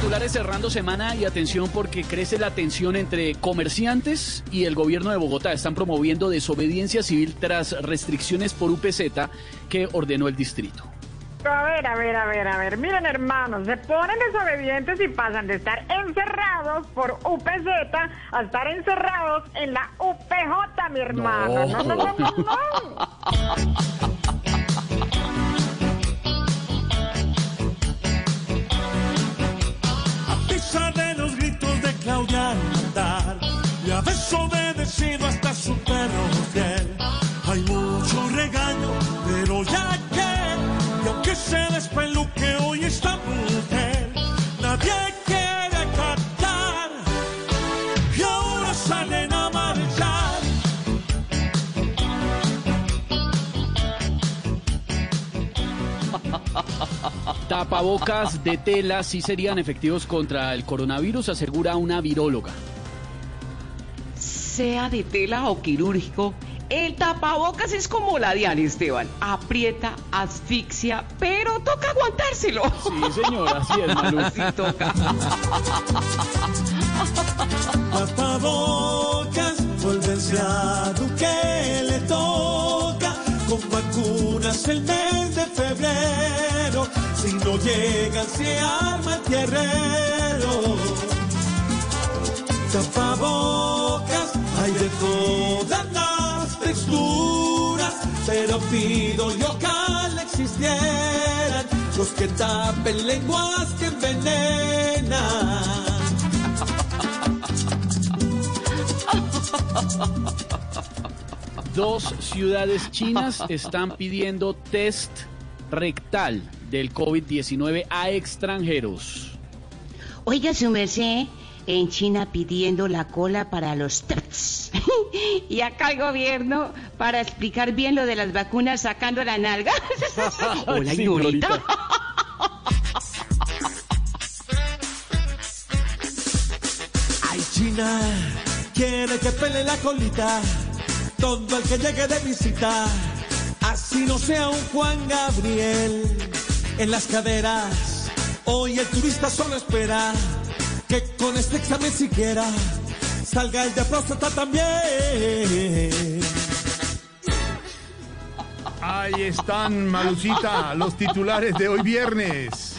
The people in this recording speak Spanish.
titulares cerrando semana y atención porque crece la tensión entre comerciantes y el gobierno de Bogotá. Están promoviendo desobediencia civil tras restricciones por UPZ que ordenó el distrito. A ver, a ver, a ver, a ver. Miren, hermanos, se ponen desobedientes y pasan de estar encerrados por UPZ a estar encerrados en la UPJ, mi hermano. No, no, no, no, no. desobedecido hasta su perro. Hay mucho regaño, pero ya que, y aunque se despeluque hoy esta mujer, nadie quiere cantar y ahora salen a marchar. Tapabocas de tela sí serían efectivos contra el coronavirus, asegura una viróloga. Sea de tela o quirúrgico, el tapabocas es como la Diana Esteban. Aprieta, asfixia, pero toca aguantárselo. Sí, señora, así es, Malú. Sí, toca. Tapabocas, vuélvense a Duque, le toca con vacunas el mes de febrero. Si no llegan, se arma el tierrero. Tapabocas, pido yo que existieran los que tapen lenguas que envenenan. Dos ciudades chinas están pidiendo test rectal del COVID-19 a extranjeros. Oiga, su merced, en China pidiendo la cola para los tests. y acá el gobierno para explicar bien lo de las vacunas sacando la nalga. Hola, Sí, Ignorita. Ay, China, quiere que pele la colita todo el que llegue de visita. Así no sea un Juan Gabriel en las caderas. Hoy el turista solo espera que con este examen siquiera salga el de próstata también. Ahí están, Malucita, los titulares de hoy viernes.